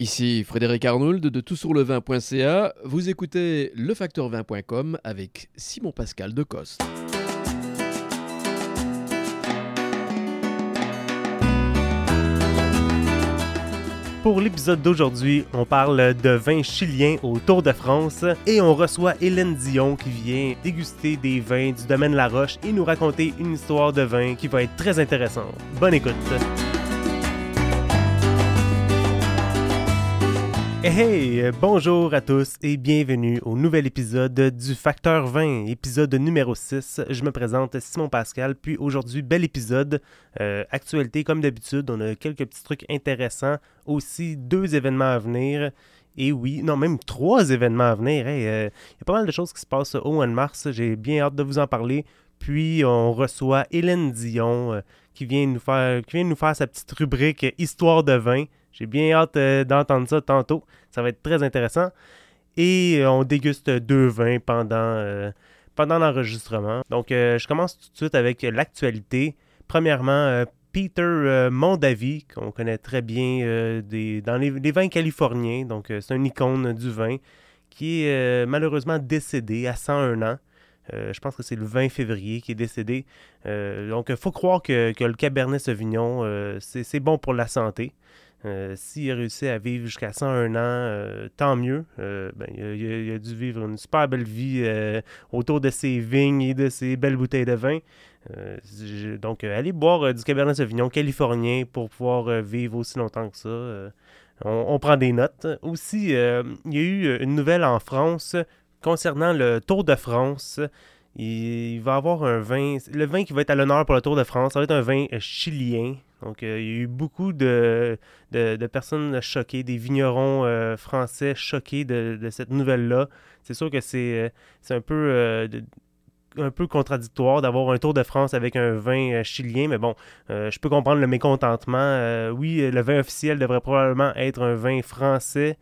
Ici Frédéric Arnould de toutsurlevin.ca. Vous écoutez lefacteur20.com avec Simon Pascal de Coste. Pour l'épisode d'aujourd'hui, on parle de vin chilien au Tour de France et on reçoit Hélène Dion qui vient déguster des vins du domaine La Roche et nous raconter une histoire de vin qui va être très intéressante. Bonne écoute! Hey, hey, bonjour à tous et bienvenue au nouvel épisode du Facteur 20, épisode numéro 6. Je me présente Simon Pascal, puis aujourd'hui, bel épisode, euh, actualité comme d'habitude, on a quelques petits trucs intéressants, aussi deux événements à venir. Et oui, non, même trois événements à venir. Il euh, y a pas mal de choses qui se passent au mois de mars. J'ai bien hâte de vous en parler. Puis on reçoit Hélène Dion euh, qui, vient nous faire, qui vient nous faire sa petite rubrique Histoire de vin. J'ai bien hâte euh, d'entendre ça tantôt. Ça va être très intéressant. Et euh, on déguste deux vins pendant, euh, pendant l'enregistrement. Donc, je commence tout de suite avec l'actualité. Premièrement, Peter Mondavi, qu'on connaît très bien des, dans les, vins californiens. Donc, c'est une icône du vin qui est malheureusement décédé à 101 ans. je pense que c'est le 20 février qui est décédé. donc, il faut croire que, que, le Cabernet Sauvignon, c'est bon pour la santé. Euh, s'il a réussi à vivre jusqu'à 101 ans, euh, tant mieux. Euh, ben, il, a, dû vivre une super belle vie autour de ses vignes et de ses belles bouteilles de vin. donc, allez boire du Cabernet Sauvignon californien pour pouvoir vivre aussi longtemps que ça. On, prend des notes. Aussi, il y a eu une nouvelle en France concernant le Tour de France. Il, va avoir un vin. Le vin qui va être à l'honneur pour le Tour de France, ça va être un vin chilien. Donc, euh, il y a eu beaucoup de, personnes choquées, des vignerons euh, français choqués de, cette nouvelle-là. C'est sûr que c'est euh, un peu un peu contradictoire d'avoir un Tour de France avec un vin chilien, mais bon, je peux comprendre le mécontentement. oui, le vin officiel devrait probablement être un vin français,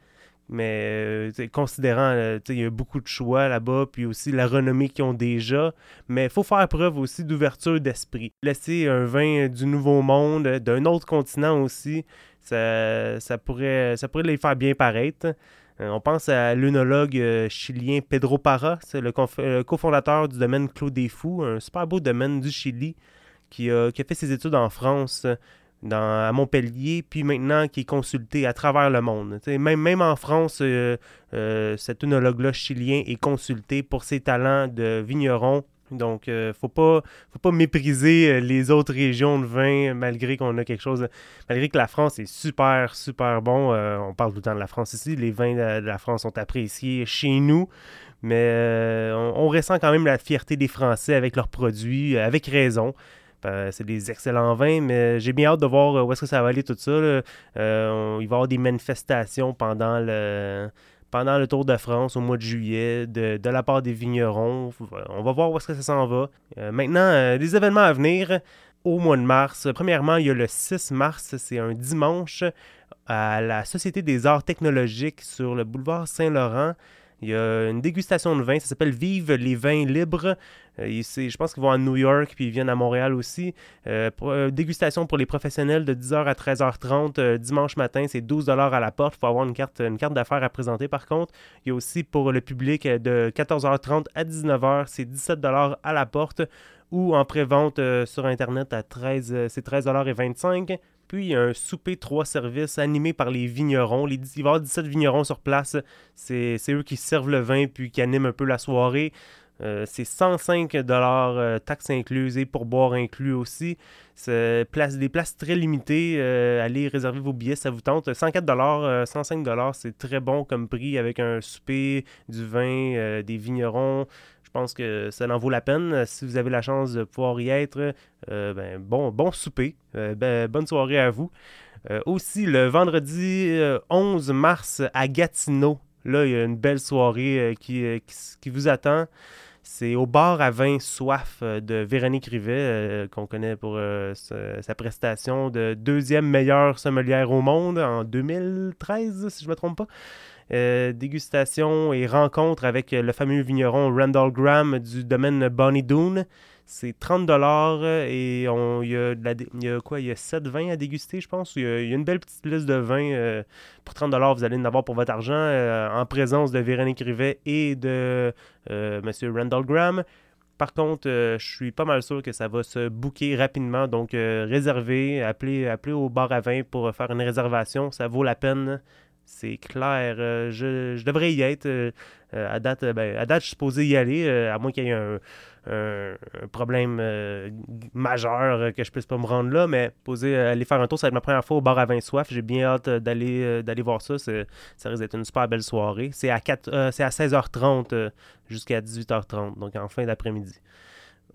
mais euh, considérant, euh, il y a beaucoup de choix là-bas, puis aussi la renommée qu'ils ont déjà, mais il faut faire preuve aussi d'ouverture d'esprit. Laisser un vin du Nouveau Monde, d'un autre continent aussi, ça, pourrait, les faire bien paraître. Euh, on pense à l'œnologue chilien Pedro Parra, c'est le, cofondateur du domaine Clos des Fous, un super beau domaine du Chili, qui a fait ses études en France à Montpellier, puis maintenant qui est consulté à travers le monde. même, en France, euh, euh, cet œnologue-là chilien est consulté pour ses talents de vigneron. Donc, euh, faut pas, faut pas mépriser les autres régions de vin, malgré qu'on a quelque chose, malgré que la France est super, super bon. on parle tout le temps de la France ici. Les vins de, la France sont appréciés chez nous, mais on, ressent quand même la fierté des Français avec leurs produits, avec raison. Euh, c'est des excellents vins, mais j'ai bien hâte de voir euh, où est-ce que ça va aller tout ça. Euh, il va y avoir des manifestations pendant le, pendant le Tour de France au mois de juillet de, la part des vignerons. On va voir où est-ce que ça s'en va. maintenant, les événements à venir au mois de mars. Premièrement, il y a le 6 mars, c'est un dimanche à la Société des arts technologiques sur le boulevard Saint-Laurent. Il y a une dégustation de vin, ça s'appelle Vive les vins libres. Euh, je pense qu'ils vont à New York puis ils viennent à Montréal aussi. Euh, euh, dégustation pour les professionnels de 10h à 13h30 dimanche matin, c'est 12 à la porte. Il faut avoir une carte, une carte d'affaires à présenter par contre. Il y a aussi pour le public de 14h30 à 19h, c'est 17 à la porte ou en pré-vente sur Internet à 13, c'est 13,25 puis il y a un souper trois services animé par les vignerons. Les, il va y avoir 17 vignerons sur place. C'est eux qui servent le vin puis qui animent un peu la soirée. Euh, c'est 105 dollars euh, taxes incluses et pour boire inclus aussi. Place, des places très limitées. Euh, allez réserver vos billets, ça vous tente. 104 dollars, 105 dollars, c'est très bon comme prix avec un souper, du vin, des vignerons. Je pense que ça en vaut la peine. Si vous avez la chance de pouvoir y être, ben, bon, bon souper. Ben, bonne soirée à vous. aussi, le vendredi 11 mars à Gatineau, là, il y a une belle soirée qui, qui vous attend. C'est au bar à vin Soif euh, de Véronique Rivet, euh, qu'on connaît pour euh, sa, prestation de deuxième meilleure sommelière au monde en 2013, si je ne me trompe pas. Dégustation et rencontre avec le fameux vigneron Randall Graham du domaine Bonnie Doon. C'est 30 dollars et il, y a quoi? Il y a 7 vins à déguster, je pense. Il y a, une belle petite liste de vins. euh, pour 30 dollars, vous allez en avoir pour votre argent euh, en présence de Véronique Rivet et de euh, M. Randall Graham. Par contre, euh, je suis pas mal sûr que ça va se booker rapidement. Donc, euh, réservez, appelez, appelez au bar à vin pour euh, faire une réservation. Ça vaut la peine. C'est clair. Euh, je, devrais y être. Euh, euh, à, date, ben, à date, je suis supposé y aller, à moins qu'il y ait un, problème majeur que je puisse pas me rendre là. Mais poser, aller faire un tour, ça va être ma première fois au bar à vin soif. J'ai bien hâte d'aller d'aller voir ça. Ça risque d'être une super belle soirée. C'est à, 4, c'est à 16h30 euh, jusqu'à 18h30, donc en fin d'après-midi.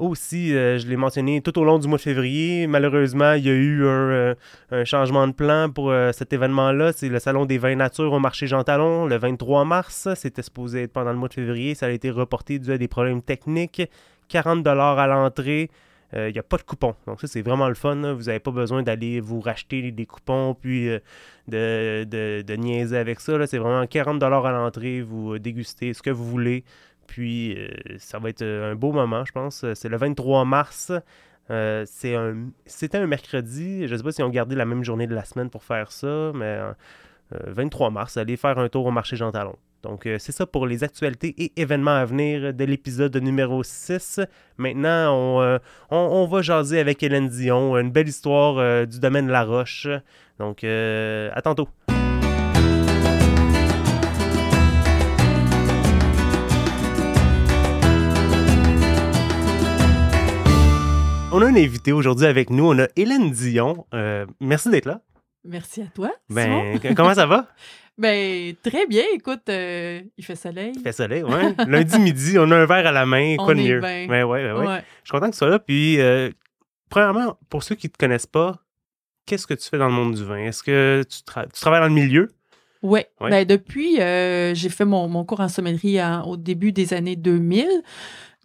Aussi, euh, je l'ai mentionné tout au long du mois de février, malheureusement, il y a eu un, euh, changement de plan pour euh, cet événement-là. C'est le Salon des vins nature au marché Jean Talon, le 23 mars. C'était supposé être pendant le mois de février. Ça a été reporté dû à des problèmes techniques. 40 à l'entrée. Il n'y a pas de coupon. Donc ça, c'est vraiment le fun. Vous n'avez pas besoin d'aller vous racheter des coupons puis de, niaiser avec ça. C'est vraiment 40 à l'entrée. Vous dégustez ce que vous voulez. Puis euh, ça va être euh, un beau moment, je pense. C'est le 23 mars. Euh, un, c'était un mercredi. Je ne sais pas si on gardé la même journée de la semaine pour faire ça, mais euh, 23 mars, allez faire un tour au marché Jean Talon. Donc, c'est ça pour les actualités et événements à venir de l'épisode numéro 6. Maintenant, on, on, on va jaser avec Hélène Dion, une belle histoire du domaine La Roche. Donc, à tantôt. On a un invité aujourd'hui avec nous. On a Hélène Dion. Euh, merci d'être là. Merci à toi. Ben, comment ça va? Ben, très bien. Écoute, euh, il fait soleil. Il fait soleil, ouais. Lundi midi, on a un verre à la main. On Quoi de est mieux? bien. Ouais, ouais, ouais, ouais. Ouais. Je suis content que tu sois là. Puis, euh, premièrement, pour ceux qui ne te connaissent pas, qu'est-ce que tu fais dans le monde du vin? Est-ce que tu, tra- tu travailles dans le milieu? Ouais. Ben, depuis, euh, j'ai fait mon, mon cours en sommellerie en- au début des années 2000.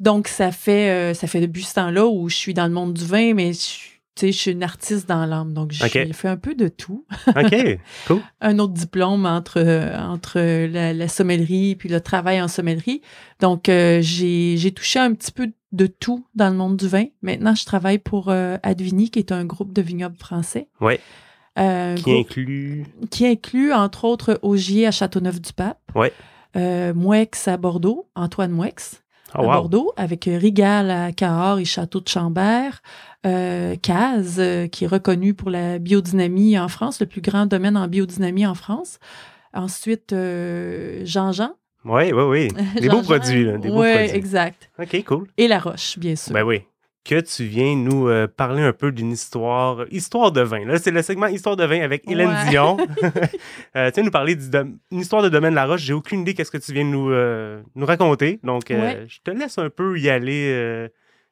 Donc, ça fait, euh, ça fait depuis ce temps-là où je suis dans le monde du vin, mais je, suis- tu sais, je suis une artiste dans l'âme. Donc, j'ai fait un peu de tout. OK, cool. un autre diplôme entre, euh, entre la, la sommellerie puis le travail en sommellerie. Donc, euh, j'ai j'ai touché un petit peu de tout dans le monde du vin. Maintenant, je travaille pour euh, Advini, qui est un groupe de vignobles français. Euh, un Qui groupe inclut? qui inclut, entre autres, Augier à Châteauneuf-du-Pape. Euh, Mouex à Bordeaux, Antoine Mouex Oh, à wow. Bordeaux, avec euh, Rigal à Cahors et Château de Chambert, euh, Caz, euh, qui est reconnu pour la biodynamie en France, le plus grand domaine en biodynamie en France. Ensuite, euh, Jean-Jean. Oui, oui, oui. Des beaux produits, là. Des beaux produits. exact. OK, cool. Et La Roche, bien sûr. Ben oui. Que tu viens nous euh, parler un peu d'une histoire, histoire de vin. Là, c'est le segment Histoire de vin avec Hélène Ouais. Dion. euh, tu viens nous parler du dom- une histoire de domaine La Roche. J'ai aucune idée qu'est-ce que tu viens nous, euh, nous raconter. Donc, Ouais. je te laisse un peu y aller.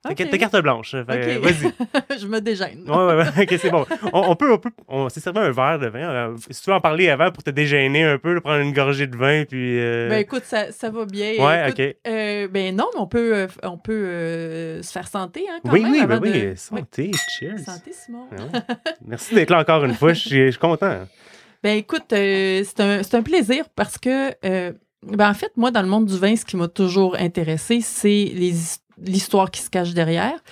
Euh, ta, Ok. ta carte blanche. Vas-y. je me déjeune. Ouais, ouais, ouais. OK, c'est bon. On, on peut, on peut, on s'est servi un verre de vin. Si tu veux en parler avant pour te dégêner un peu, prendre une gorgée de vin, puis. euh, Ben écoute, ça, ça va bien. ouais, Écoute, OK. euh, ben non, mais on peut, euh, on peut euh, se faire santé, hein, quand Oui, même. oui, ben oui. Santé, cheers. Oui, Santé, Simon. Ouais. Merci d'être là encore une fois. Je suis content. Ben écoute, c'est un, un plaisir parce que, ben en fait, moi, dans le monde du vin, ce qui m'a toujours intéressé, c'est l'histoire qui se cache derrière.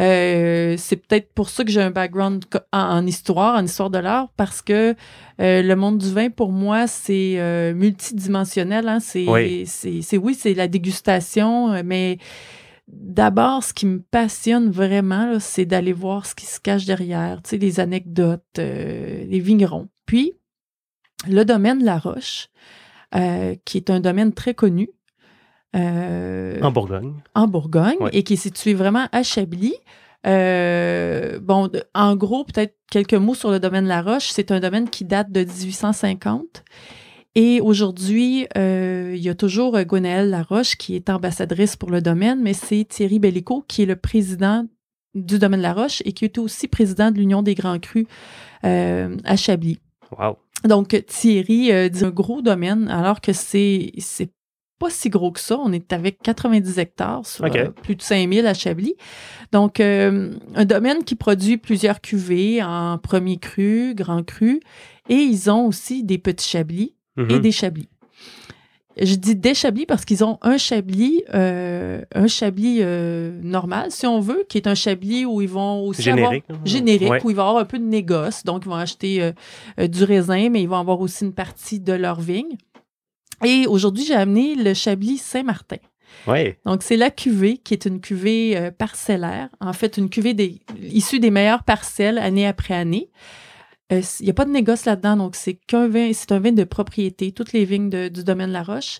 Euh, c'est peut-être pour ça que j'ai un background en, en histoire, en histoire de l'art, parce que euh, le monde du vin, pour moi, c'est euh, multidimensionnel. Hein? C'est, Oui. c'est, oui, c'est la dégustation, mais d'abord, ce qui me passionne vraiment, c'est d'aller voir ce qui se cache derrière, tu sais, les anecdotes, les vignerons. Puis, le domaine La Roche, euh, qui est un domaine très connu euh, En Bourgogne. en Bourgogne Ouais. et qui est situé vraiment à Chablis. Euh, bon, de- en gros, peut-être quelques mots sur le domaine La Roche. C'est un domaine qui date de 1850. Et aujourd'hui, euh, il y a toujours Gwenaëlle Laroche qui est ambassadrice pour le domaine, mais c'est Thierry Bellico qui est le président du domaine La Roche et qui était aussi président de l'Union des Grands Crus euh, à Chablis. Wow. Donc, Thierry euh, dit un gros domaine, alors que c'est c'est pas si gros que ça. On est avec 90 hectares sur euh, plus de 5000 à Chablis. Donc, euh, un domaine qui produit plusieurs cuvées en premier cru, grand cru, et ils ont aussi des petits Chablis et Mhm. des Chablis. Je dis des chablis parce qu'ils ont un chablis, euh, un chablis euh, normal, si on veut, qui est un chablis où ils vont aussi Générique. avoir générique, Ouais. où il va y avoir un peu de négoce. Donc, ils vont acheter euh, du raisin, mais ils vont avoir aussi une partie de leur vigne. Et aujourd'hui, j'ai amené le chablis Saint-Martin. Ouais. Donc, c'est la cuvée qui est une cuvée parcellaire. En fait, une cuvée des, issue des meilleures parcelles année après année. Euh, Il n'y a pas de négoce là-dedans, donc c'est qu'un vin, c'est un vin de propriété, toutes les vignes de- du domaine La Roche.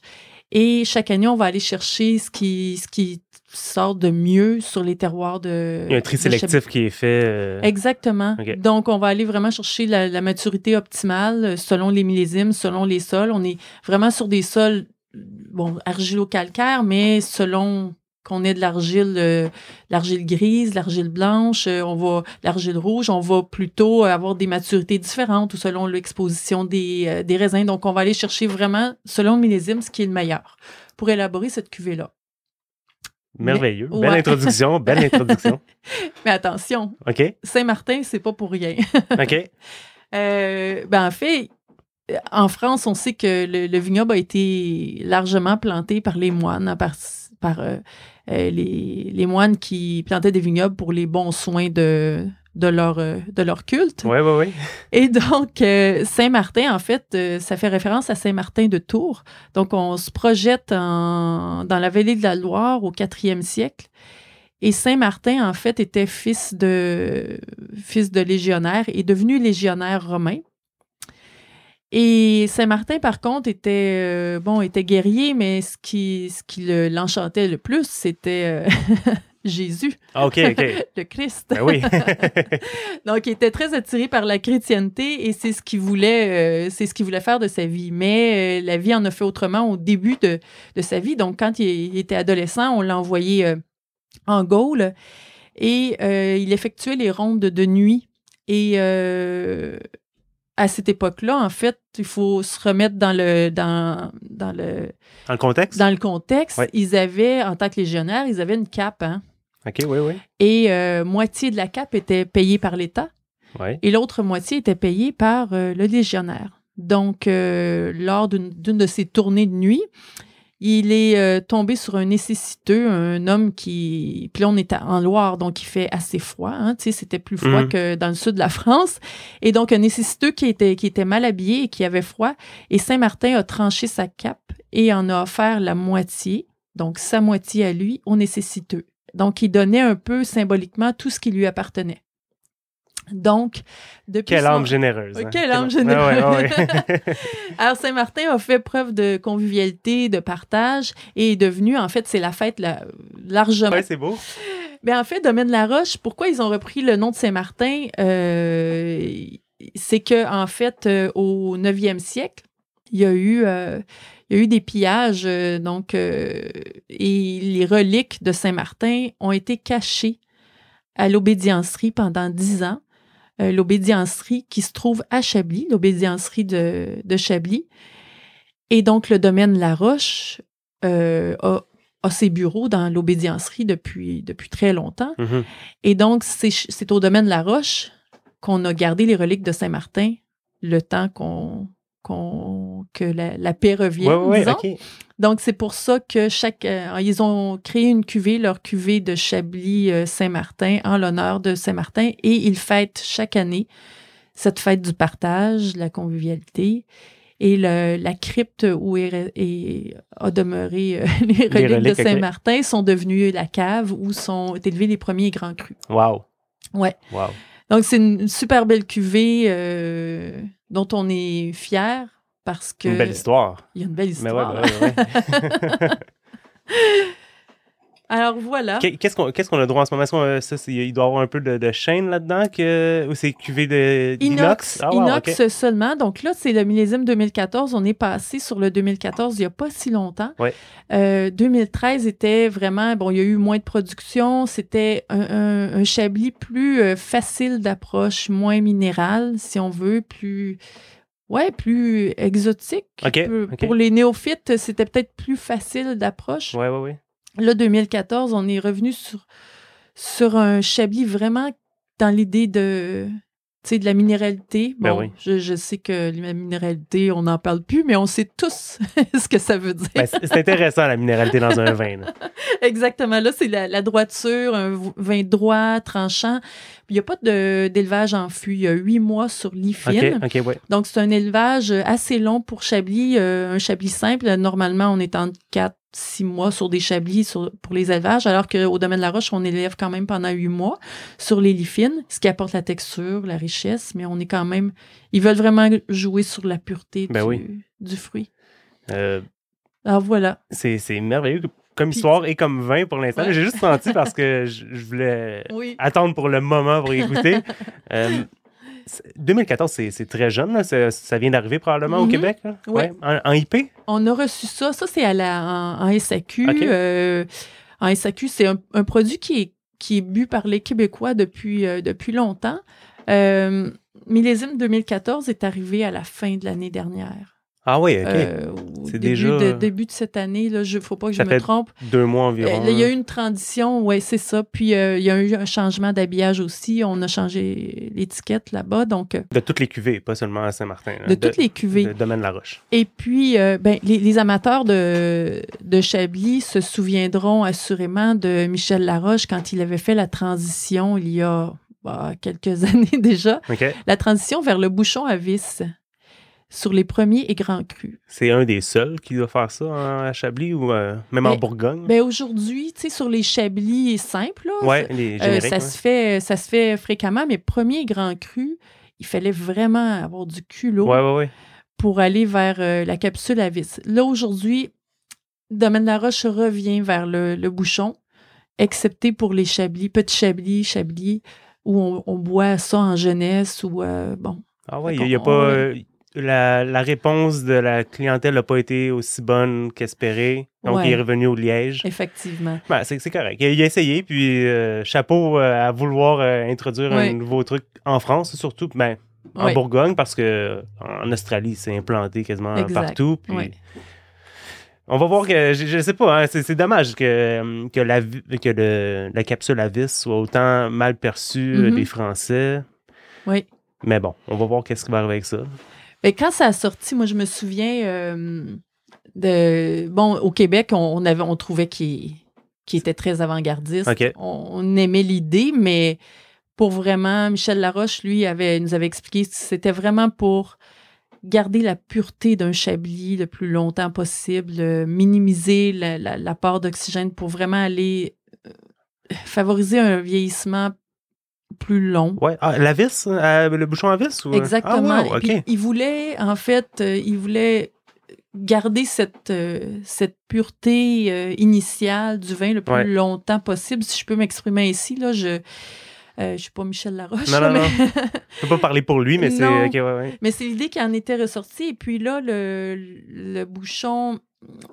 Et chaque année, on va aller chercher ce qui, ce qui sort de mieux sur les terroirs de. Il y a un tri de sélectif qui est fait. euh, Exactement. Donc, on va aller vraiment chercher la, la maturité optimale euh, selon les millésimes, selon les sols. On est vraiment sur des sols, bon, argilo-calcaires, mais selon qu'on ait de l'argile, euh, l'argile grise, l'argile blanche, euh, on va l'argile rouge, on va plutôt avoir des maturités différentes ou selon l'exposition des, euh, des raisins. Donc, on va aller chercher vraiment, selon le millésime, ce qui est le meilleur pour élaborer cette cuvée-là. Merveilleux. Mais- Belle ouais. introduction. Belle introduction. Mais attention, OK. Saint-Martin, c'est pas pour rien. OK. Ben en fait, en France, on sait que le, le vignoble a été largement planté par les moines, par, par euh, euh, les, les moines qui plantaient des vignobles pour les bons soins de, de, leur, euh, de leur culte. Ouais, ouais, ouais. Et donc, euh, Saint-Martin, en fait, euh, ça fait référence à Saint-Martin de Tours. Donc, on se projette en- dans la vallée de la Loire au 4e siècle. Et Saint-Martin, en fait, était fils de, fils de légionnaire et devenu légionnaire romain. Et Saint-Martin, par contre, était, euh, bon, était guerrier, mais ce qui, ce qui le- l'enchantait le plus, c'était euh, Jésus, Ah, OK, OK. le Christ. Ben oui. Donc, il était très attiré par la chrétienté et c'est ce qu'il voulait, euh, c'est ce qu'il voulait faire de sa vie. Mais euh, la vie en a fait autrement au début de, de sa vie. Donc, quand il, il était adolescent, on l'a envoyé en Gaule et il effectuait les rondes de nuit. Et euh, à cette époque-là, en fait, il faut se remettre dans le, dans, dans le, Dans le contexte? dans le contexte. Ouais. Ils avaient, en tant que légionnaires, ils avaient une cape, hein, OK, oui, oui. et euh, moitié de la cape était payée par l'État Ouais. et l'autre moitié était payée par euh, le légionnaire. Donc, euh, lors d'une d'une de ces tournées de nuit, il est euh, tombé sur un nécessiteux, un homme qui... Puis là, on est en Loire, donc il fait assez froid. Hein, tu sais, C'était plus froid Mhm. que dans le sud de la France. Et donc, un nécessiteux qui était, qui était mal habillé et qui avait froid. Et Saint-Martin a tranché sa cape et en a offert la moitié, donc sa moitié à lui, au nécessiteux. Donc, il donnait un peu symboliquement tout ce qui lui appartenait. Donc, depuis Quelle son- âme généreuse. hein. Quelle âme Ah généreuse. ouais, ah ouais. Alors, Saint-Martin a fait preuve de convivialité, de partage et est devenu, en fait, c'est la fête la- largement. Ouais, c'est beau. Ben, en fait, Domaine La Roche, pourquoi ils ont repris le nom de Saint-Martin? Euh, c'est que, en fait, euh, au 9e siècle, il y a eu, euh, il y a eu des pillages, donc, et les reliques de Saint-Martin ont été cachées à l'obédiencerie pendant dix ans. Euh, l'obédiencerie qui se trouve à Chablis, l'obédiencerie de, de Chablis. Et donc, le domaine La Roche euh, a, a ses bureaux dans l'obédiencerie depuis, depuis très longtemps. Mhm. Et donc, c'est au domaine La Roche qu'on a gardé les reliques de Saint-Martin le temps qu'on qu'on- que la, la paix revienne, Ouais, ouais. Donc, c'est pour ça que chaque. euh, ils ont créé une cuvée, leur cuvée de Chablis euh, Saint-Martin, en l'honneur de Saint-Martin, et ils fêtent chaque année cette fête du partage, de la convivialité. Et le- la crypte où est, a demeuré euh, les reliques reliques, de. Saint-Martin sont devenues la cave où sont élevés les premiers grands crus. Wow. Ouais. Wow. Donc, c'est une super belle cuvée euh, dont on est fier parce que. Une belle histoire. Il y a une belle Mais ouais, histoire. ouais, ouais. Alors voilà. Qu'est- Qu'est-ce qu'on a droit en ce moment? Qu'on, euh, ça, il doit y avoir un peu de, de chaîne là-dedans que, ou c'est cuvée de, d'inox? Inox, Ah, wow, inox seulement. Donc là, c'est le millésime 2014. On est passé sur le 2014 il n'y a pas si longtemps. Ouais. Euh, 2013 était vraiment, bon, il y a eu moins de production. C'était un, un- un chablis plus euh, facile d'approche, moins minéral, si on veut, plus, ouais, plus exotique. Peu-. Pour les néophytes, c'était peut-être plus facile d'approche. Ouais, ouais, ouais. Là, 2014, on est revenu sur, sur un Chablis vraiment dans l'idée de, de la minéralité. Ben Bon, oui. je, je sais que la minéralité, on n'en parle plus, mais on sait tous ce que ça veut dire. Ben, c'est intéressant, la minéralité dans un vin. là. Exactement. Là, c'est la, la droiture, un vin droit, tranchant. Il n'y a pas d'élevage en fût. Il y a huit mois sur lit fine. OK, OK, ouais. Donc, c'est un élevage assez long pour Chablis. euh, un Chablis simple, normalement, on est en 4 6 mois sur des Chablis sur- pour les élevages, alors qu'au domaine de la Roche, on élève quand même pendant 8 mois sur les lits fines, ce qui apporte la texture, la richesse, mais on est quand même... Ils veulent vraiment jouer sur la pureté Ben du, oui. du fruit. Euh, Alors, voilà. c'est c'est merveilleux comme histoire et comme vin pour l'instant. Ouais. J'ai juste senti parce que je, je voulais Oui. attendre pour le moment pour y goûter. Euh, 2014, c'est très jeune. là. Ça vient d'arriver probablement au Mhm. Québec. là? Ouais. En, en IP? On a reçu ça. Ça, c'est en, en SAQ. Euh, en SAQ, c'est un, un produit qui est, qui est bu par les Québécois depuis, euh, depuis longtemps. Euh, Millésime 2014 est arrivé à la fin de l'année dernière. Ah oui, OK. Euh, C'est début, déjà- de, début de cette année, il ne faut pas que je me trompe. Deux mois environ. Euh, il y a eu une transition, oui, c'est ça. Puis euh, il y a eu un changement d'habillage aussi. On a changé l'étiquette là-bas. Donc, De toutes les cuvées, pas seulement à Saint-Martin. de toutes les cuvées. de Domaine La Roche. Et puis, euh, ben, les, les amateurs de, de Chablis se souviendront assurément de Michel Laroche quand il avait fait la transition il y a bah, quelques années déjà, OK. la transition vers le bouchon à vis sur les premiers et grands crus. C'est un des seuls qui doit faire ça à Chablis ou euh, même en Ben, Bourgogne? Ben, Aujourd'hui, tu sais, sur les Chablis simples, là, ouais, les euh, génériques. ça, ouais. se fait, ça se fait fréquemment, mais premier et grand cru, il fallait vraiment avoir du culot. Ouais, ouais, ouais. pour aller vers euh, la capsule à vis. Là, aujourd'hui, Domaine la Roche revient vers le, le bouchon, excepté pour les chablis, petits chablis, chablis, où on, on boit ça en jeunesse ou, euh, bon, Ah ouais, il n'y a pas. on- euh, la, la réponse de la clientèle n'a pas été aussi bonne qu'espéré. Donc, Ouais. il est revenu au Liège. effectivement. Ben, c'est correct. Il a, il a essayé, puis euh, chapeau euh, à vouloir euh, introduire Ouais. un nouveau truc en France, surtout ben, en Ouais. Bourgogne, parce que en Australie, c'est implanté quasiment Exact. partout. Puis. On va voir que, je, je sais pas, hein, c'est dommage que, que, la, que le- la capsule à vis soit autant mal perçue Mhm. des Français. Oui. Mais bon, on va voir qu'est-ce qui va arriver avec ça. Ben, quand ça a sorti, moi, je me souviens euh, de. Bon, au Québec, on, on avait, on trouvait qu'il était très avant-gardiste. On, on aimait l'idée, mais pour vraiment, Michel Laroche, lui, avait, nous avait expliqué que c'était vraiment pour garder la pureté d'un chablis le plus longtemps possible, euh, minimiser la, la- l'apport d'oxygène pour vraiment aller euh, favoriser un vieillissement plus long. Ouais. Ah, la vis, euh, le bouchon à vis? Ou... Exactement. Ah, wow, Et puis, OK. il voulait, en fait, euh, il voulait garder cette, euh, cette pureté euh, initiale du vin le plus Ouais. longtemps possible. Si je peux m'exprimer ainsi, là, je ne suis pas Michel Laroche. Non, non, mais, Je peux pas parler pour lui, mais c'est. Non. ouais, ouais. mais c'est l'idée qui en était ressortie. Et puis là, le, le bouchon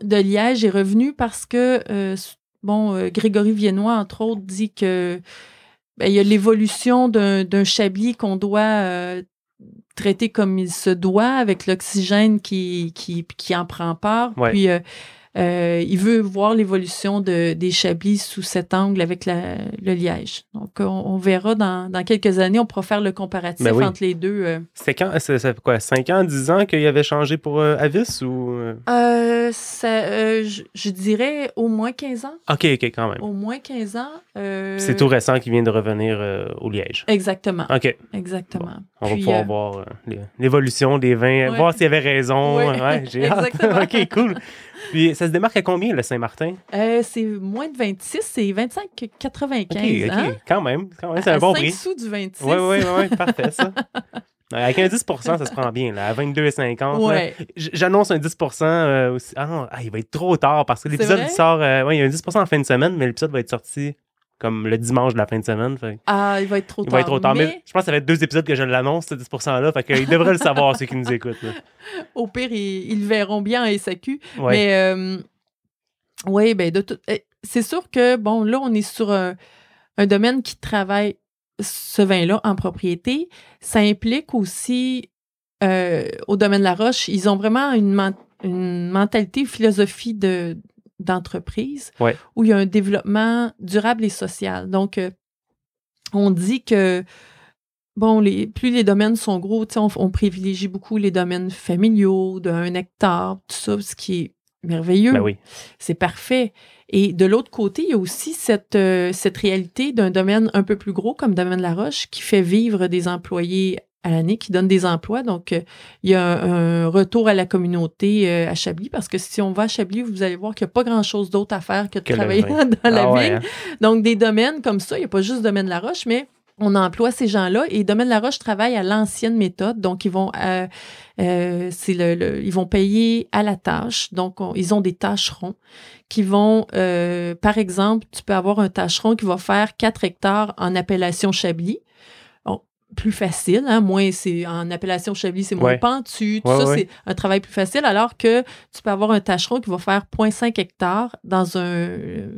de Liège est revenu parce que, euh, bon, euh, Grégory Viennois, entre autres, dit que ben, il y a l'évolution d'un d'un chablis qu'on doit euh, traiter comme il se doit, avec l'oxygène qui, qui, qui en prend part. Ouais. Puis, euh, euh, il veut voir l'évolution de, des chablis sous cet angle avec la- le liège. Donc, on, on verra dans, dans quelques années, on pourra faire le comparatif Ben oui. entre les deux. euh. C'était quand? Ça, fait quoi? 5 ans, 10 ans qu'il avait changé pour euh, Avis ou. euh? Ça, je, je dirais au moins 15 ans. Ok, ok, quand même. Au moins 15 ans. C'est tout récent qu'il vient de revenir au Liège. Exactement. Ok, Exactement. on va Puis, pouvoir euh, voir l'évolution des vins, Ouais. voir s'il avait raison. Ouais, Ouais, j'ai hâte. ok, cool. Puis ça se démarque à combien, le Saint-Martin? euh, c'est moins de 26, c'est 25,95 Ok, ok, hein? quand même. Quand même, c'est un bon 5 prix. sous du 26. Oui, oui, oui, parfait, ça. Avec un 10% ça se prend bien. Là. À 22,50 là. Ouais. J'annonce un 10 euh, aussi. Ah non, ah, il va être trop tard parce que l'épisode sort. euh, ouais, il y a un 10% en fin de semaine, mais l'épisode va être sorti comme le dimanche de la fin de semaine. fait- Ah, il va être trop il tard. va être trop tard. Mais... Mais je pense que ça va être deux épisodes que je l'annonce, ce 10% là. Fait qu'ils devraient le savoir, ceux qui nous écoutent. là. au pire, ils, ils le verront bien en SAQ. Ouais. Mais euh, oui, ben de tout. eh, C'est sûr que, bon, là, on est sur un, un domaine qui travaille ce vin-là en propriété. Ça implique aussi, euh, au domaine de la roche, ils ont vraiment une, une mentalité, une philosophie de d'entreprise Ouais. où il y a un développement durable et social. Donc, euh, on dit que bon, les, plus les domaines sont gros, on, on privilégie beaucoup les domaines familiaux, d'un hectare, tout ça, ce qui est merveilleux. Ben oui. C'est parfait. Et de l'autre côté, il y a aussi cette, euh, cette réalité d'un domaine un peu plus gros comme Domaine La Roche qui fait vivre des employés à l'année, qui donne des emplois. Donc, euh, il y a un, retour à la communauté euh, à Chablis parce que si on va à Chablis, vous allez voir qu'il n'y a pas grand-chose d'autre à faire que de Que travailler dans la Ah ouais, vigne. hein? Donc, des domaines comme ça, il n'y a pas juste Domaine La Roche, mais on emploie ces gens-là et Domaine La Roche travaille à l'ancienne méthode. Donc, ils vont, euh, euh, c'est le, le- ils vont payer à la tâche. Donc, on- ils ont des tâcherons qui vont, euh, par exemple, tu peux avoir un tâcheron qui va faire 4 hectares en appellation Chablis. Plus facile, hein, moins c'est en appellation Chablis, c'est moins Ouais. pentu, tout Ouais, ça, ouais. c'est un travail plus facile, alors que tu peux avoir un tâcheron qui va faire 0.5 hectares dans un euh,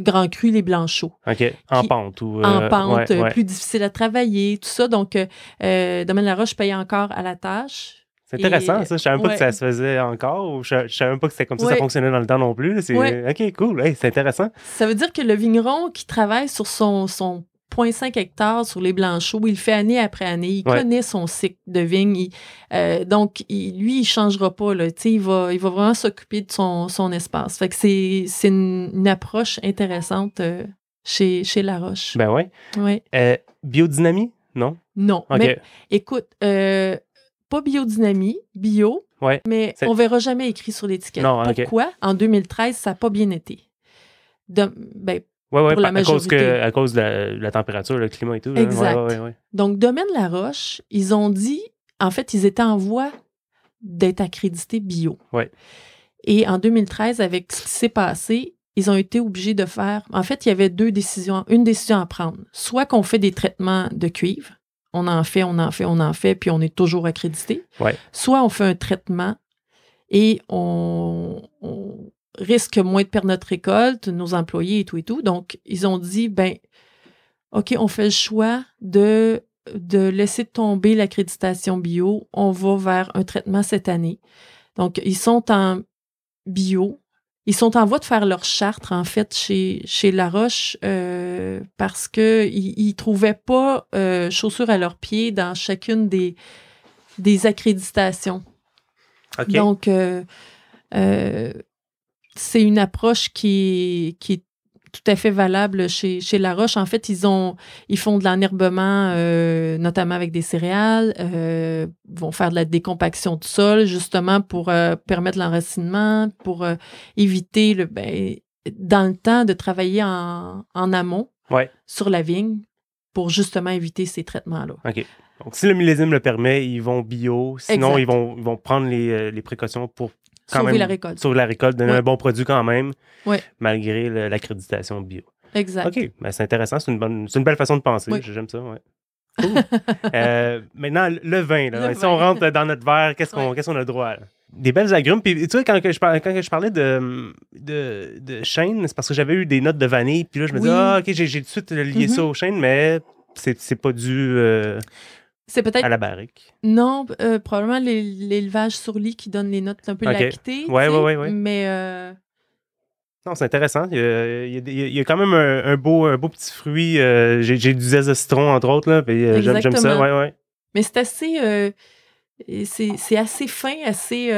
grand cru les Blanchots OK. En Qui- pente ou. en euh, pente, euh, plus difficile à travailler, tout ça. Donc, euh, euh, Domaine Laroche paye encore à la tâche. C'est intéressant, Et- ça. Je savais même pas que ça se faisait encore. Ou je, je savais même pas que c'était comme ça, ça fonctionnait dans le temps non plus. C'est. OK, cool. Hey, c'est intéressant. Ça veut dire que le vigneron qui travaille sur son, son 0.5 hectares sur les blanchots, il le fait année après année. Il Ouais. connaît son cycle de vigne. Il- euh, donc, il- lui, il changera pas. Là. Tu sais, Il, va, il va vraiment s'occuper de son, son espace. Fait que c'est c'est une, une approche intéressante euh, chez, chez Laroche. Ben ouais. Ouais. Euh, biodynamie? Non? Non. Mais écoute, pas biodynamie, bio, Ouais. mais C'est- on verra jamais écrit sur l'étiquette. Non. Pourquoi? En 2013, ça n'a pas bien été. De- ben, Pour la à, cause que, à cause de la, la température, le climat et tout. Exact. Ouais, ouais, ouais. donc, Domaine La Roche, ils ont dit, en fait, ils étaient en voie d'être accrédités bio. Ouais. Et en 2013, avec ce qui s'est passé, ils ont été obligés de faire. En fait, il y avait deux décisions, une décision à prendre. Soit qu'on fait des traitements de cuivre, on en fait, on en fait, on en fait, puis on est toujours accrédité. Ouais. Soit on fait un traitement et on, on risque moins de perdre notre récolte, nos employés et tout et tout. Donc, ils ont dit, ben, OK, on fait le choix de, de laisser tomber l'accréditation bio. On va vers un traitement cette année. Donc, ils sont en bio. Ils sont en voie de faire leur chartre, en fait, chez, chez Laroche, euh, parce qu'ils ne trouvaient pas euh, chaussures à leurs pieds dans chacune des, des accréditations. Donc, euh, c'est une approche qui, est- qui est tout à fait valable chez, chez La Roche. En fait, ils, ont, ils font de l'enherbement, euh, notamment avec des céréales, euh, vont faire de la décompaction du sol, justement pour euh, permettre l'enracinement, pour éviter, le, ben, dans le temps, de travailler en, en amont Ouais. sur la vigne pour justement éviter ces traitements-là. Donc, si le millésime le permet, ils vont bio. Sinon, ils vont, ils vont prendre les, les précautions pour quand Sauver même la récolte. sauver la récolte, donner Ouais. un bon produit quand même, Ouais. malgré l'accréditation bio. Exact. OK, ben, c'est intéressant. C'est une, bonne, une belle façon de penser. Oui. J'aime ça, ouais. Cool. Euh, maintenant, le vin. Là. Le si vin. on rentre dans notre verre, qu'est-ce qu'on Ouais. qu'on a droit? là? Des belles agrumes. Puis, tu sais, quand, que je, par- quand que je parlais de, de, de chêne, c'est parce que j'avais eu des notes de vanille. Puis là, je me Oui. disais, ah, OK, j'ai tout de suite lié Mhm. ça au chêne, mais c'est pas dû euh, C'est peut-être à la barrique. Non, euh, probablement l'é- l'élevage sur lit qui donne les notes un peu Ok. lactées. Ouais, ouais, ouais. Mais euh, Non, c'est intéressant. Il y a, il y a des- il y a quand même un, un beau, un beau petit fruit. euh, j'ai du zeste de citron, entre autres. Là, J'aime ça. Ouais, ouais. mais c'est assez. c'est assez fin, assez.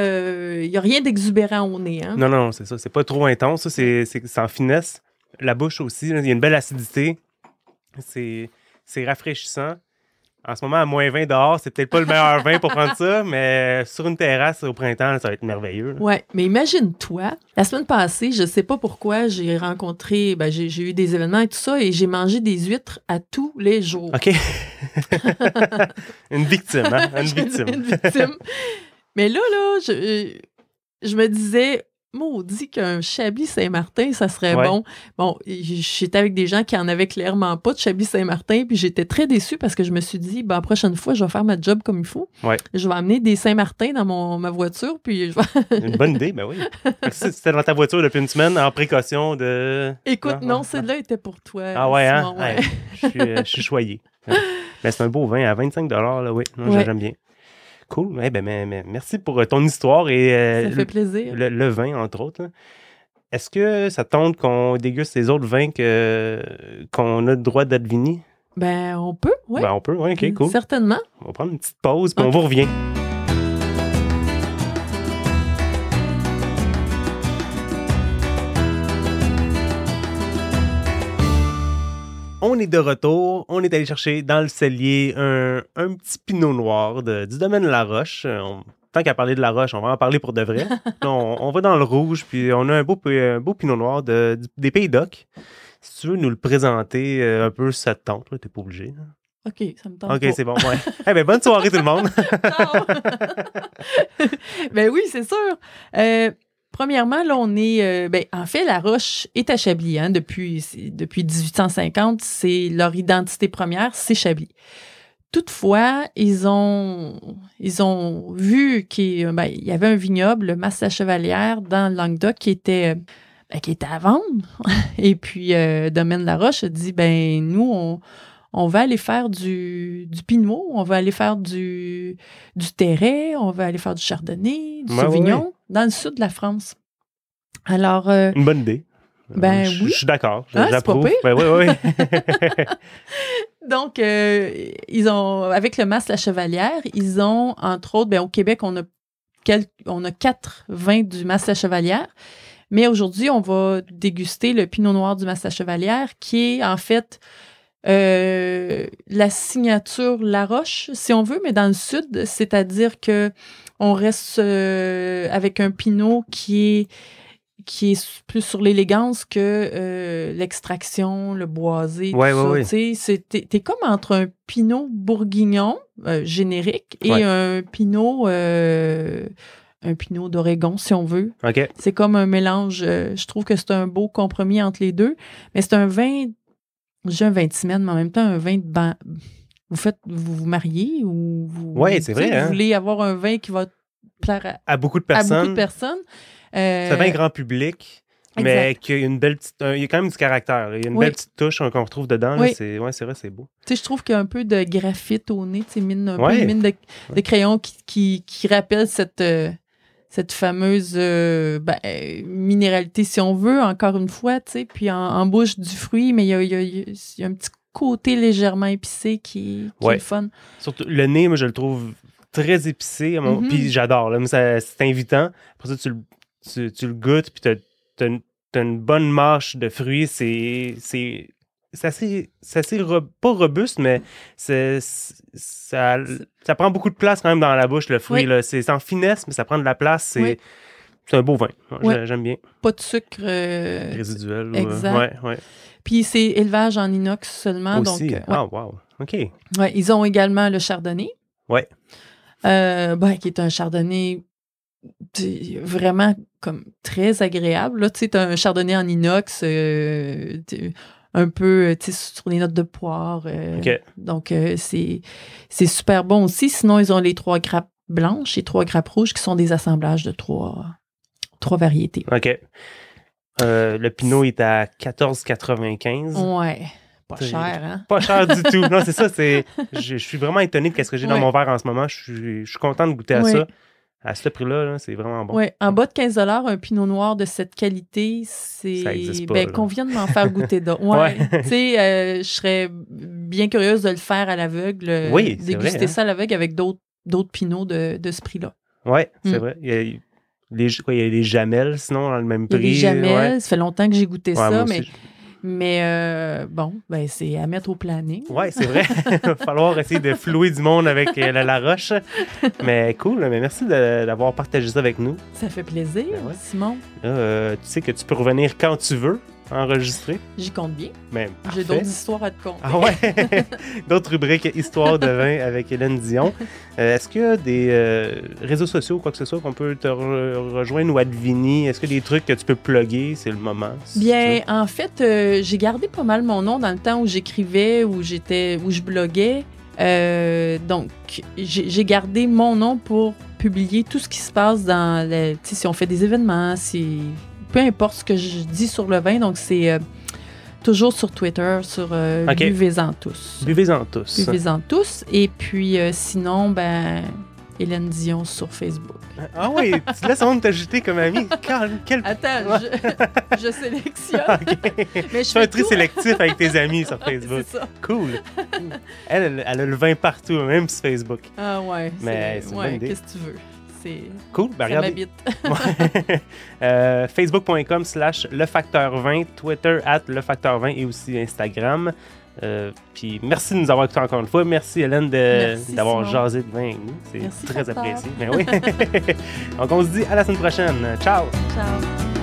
Il n'y a rien d'exubérant au nez. Hein? Non, non, c'est ça. C'est pas trop intense. C'est en finesse. La bouche aussi, là, il y a une belle acidité. C'est c'est rafraîchissant. En ce moment, à moins 20 dehors, c'est peut-être pas le meilleur vin pour prendre ça, mais sur une terrasse au printemps, là, ça va être merveilleux. là. Ouais, mais imagine-toi, la semaine passée, je sais pas pourquoi, j'ai rencontré, ben, j'ai eu des événements et tout ça, et j'ai mangé des huîtres à tous les jours. OK. une victime, hein? Une victime. une victime. Mais là, là, je, je me disais, maudit qu'un Chablis Saint-Martin, ça serait Ouais. bon. Bon, j'étais avec des gens qui en avaient clairement pas de Chablis Saint-Martin, puis j'étais très déçue parce que je me suis dit, ben, la prochaine fois, je vais faire ma job comme il faut. Ouais. Je vais amener des Saint-Martin dans mon, ma voiture, puis je vais... Une bonne idée, ben oui. C'était dans ta voiture depuis une semaine, en précaution de. Écoute, Non, celle-là était pour toi. Ah ouais, hein? Simon, ouais. Hey, je, suis, euh, je suis choyé. Mais c'est un beau vin à 25 là, oui. J'aime bien. Cool. Eh ben, mais- mais merci pour euh, ton histoire et euh, Ça fait plaisir. le, le vin, entre autres. là. Est-ce que ça tente qu'on déguste les autres vins que, qu'on a le droit d'Advini? Ben, on peut, oui. Ben, on peut, ouais, ok, cool. Certainement. On va prendre une petite pause, puis on vous revient. On est de retour. On est allé chercher dans le cellier un, un petit pinot noir de- du domaine de la Roche. Euh, on- tant qu'à parler de la Roche, on va en parler pour de vrai. On, on va dans le rouge, puis on a un beau, pi- un beau pinot noir de- des Pays d'Oc. Si tu veux nous le présenter euh, un peu, ça te tente. T'es pas obligé. là. OK, ça me tente Ok, c'est bon. Ouais. Eh ben, bonne soirée tout le monde. Ben oui, c'est sûr. Euh, premièrement, là, on est. euh, ben, en fait, la roche est à Chablis. hein, depuis, c'est- depuis 1850, c'est leur identité première, c'est Chablis. Toutefois, ils ont, ils ont vu qu'il ben, y avait un vignoble, le Mas la Chevalière, dans le Languedoc, qui était, euh, ben, qui était à vendre. Et puis, euh, Domaine La Roche a dit ben nous, on, on va aller faire du, du pinot, on va aller faire du, du terret, on va aller faire du chardonnay, du sauvignon, dans le sud de la France. Alors, euh, Une bonne idée. Ben je, oui. Je suis d'accord. Hein, J'approuve. Ben oui, oui. donc, euh, ils ont, avec le Mas La Chevalière, ils ont, entre autres, ben, au Québec, on a, on a quatre vins du Mas La Chevalière. Mais aujourd'hui, on va déguster le Pinot Noir du Mas La Chevalière, qui est en fait euh, la signature La Roche, si on veut, mais dans le sud, c'est-à-dire que on reste euh, avec un Pinot qui est qui est plus sur l'élégance que euh, l'extraction, le boisé, Ouais, tout ouais, ça. ouais. C'est- T'es t'es comme entre un Pinot bourguignon euh, générique et un Pinot euh, un Pinot d'Oregon, si on veut. OK. C'est comme un mélange. je trouve que c'est un beau compromis entre les deux. Mais c'est un vin, j'ai un vin de semaine, mais en même temps, un vin de ban- Vous faites, vous vous mariez ou vous. Ouais, c'est tu sais, vrai, hein. Vous voulez avoir un vin qui va plaire à, À beaucoup de à personnes. beaucoup de personnes. Euh, C'est un vin grand public, mais qui a une belle petite. un- il y a quand même du caractère. Il y a une Oui. belle petite touche hein, qu'on retrouve dedans. Oui. C'est ouais, vrai, c'est beau. Tu sais, je trouve qu'il y a un peu de graphite au nez, tu mine, un peu Ouais. une mine de, de crayon qui, qui, qui rappelle cette, euh, cette fameuse euh, ben, euh, minéralité, si on veut, encore une fois, tu sais, puis en, en bouche du fruit, mais il y a, il y a- il y a un petit côté légèrement épicé qui, qui Ouais. est le fun. Surtout le nez, moi, je le trouve très épicé. mon- Mhm. Puis j'adore. C'est invitant. Après ça, tu, le- tu, tu le goûtes, puis tu as, une bonne mâche de fruits. C'est. c'est- assez, assez ro- pas robuste, mais c'est, ça, ça prend beaucoup de place quand même dans la bouche, le fruit. Oui. C'est en finesse, mais ça prend de la place. C'est, Oui. un beau vin. Oui. J'aime bien. Pas de sucre. euh, Résiduel. euh, exact. ouais, ouais. Puis c'est élevage en inox seulement. Aussi. Donc, euh, ouais. Ah, wow. OK. Ouais, ils ont également le chardonnay. Ouais. Euh, ben, qui est un chardonnay vraiment comme très agréable. Là, tu sais, un chardonnay en inox, euh, un peu sur les notes de poire. euh, OK. Donc, c'est c'est super bon aussi. Sinon, ils ont les trois grappes blanches et trois grappes rouges qui sont des assemblages de trois, trois variétés. OK. Euh, le Pinot est à 14,95. Ouais. Pas cher, hein? Pas cher du tout. Non, c'est ça. C'est, je, je suis vraiment étonné de ce que j'ai dans mon verre en ce moment. Je suis, je suis content de goûter à Ouais. ça. À ce prix-là, là, c'est vraiment bon. Ouais, en bas de 15 un pinot noir de cette qualité, c'est Ça existe pas, ben qu'on vienne m'en faire goûter d'autres. Ouais, Ouais. tu sais, euh, je serais bien curieuse de le faire à l'aveugle, euh, Oui, c'est déguster vrai, hein. ça à l'aveugle avec d'autres d'autres pinots de, de ce prix-là. Ouais, c'est Mm. vrai. Il y, a, les, quoi, il y a les jamelles, sinon, dans le même prix. les jamelles, Ouais. ça fait longtemps que j'ai goûté Ouais, ça, mais, mais euh, bon, ben c'est à mettre au planning. Ouais, c'est vrai. Il va falloir essayer de flouer du monde avec euh, la, la roche. Mais cool, mais merci d'avoir partagé ça avec nous. Ça fait plaisir, Ben ouais. Simon. Euh, tu sais que tu peux revenir quand tu veux enregistrer. J'y compte bien. Mais J'ai d'autres histoires à te conter. Ah ouais? D'autres rubriques Histoire de vin avec Hélène Dion. Euh, Est-ce qu'il y a des euh, réseaux sociaux ou quoi que ce soit qu'on peut te re- rejoindre ou Advini? Est-ce qu'il y a des trucs que tu peux plugger? C'est le moment. si Bien, en fait, euh, j'ai gardé pas mal mon nom dans le temps où j'écrivais, où j'étais, où je bloguais. Donc, j'ai gardé mon nom pour publier tout ce qui se passe dans, le, si on fait des événements, si peu importe ce que je dis sur le vin. Donc, c'est euh, toujours sur Twitter, sur euh. Buvez-en tous. Buvez-en tous. Buvez-en tous. Et puis, euh, sinon, ben, Hélène Dion sur Facebook. Ah oui, tu laisses monde t'ajouter comme ami. Quel. Attends, je, je sélectionne. Mais je Fais un tri tout. sélectif avec tes amis sur Facebook. Ça. Cool. Elle, elle, a le vin partout, même sur Facebook. Ah ouais. Mais c'est une bonne ouais, idée. qu'est-ce que tu veux? C'est. Cool. Ben, ça regardez. Euh, Facebook.com slash le facteur 20, Twitter at le facteur 20 et aussi Instagram. Euh, puis merci de nous avoir écoutés encore une fois. Merci Hélène d'avoir jasé de vin. C'est très apprécié. Ben oui. Donc on se dit à la semaine prochaine. Ciao! Ciao.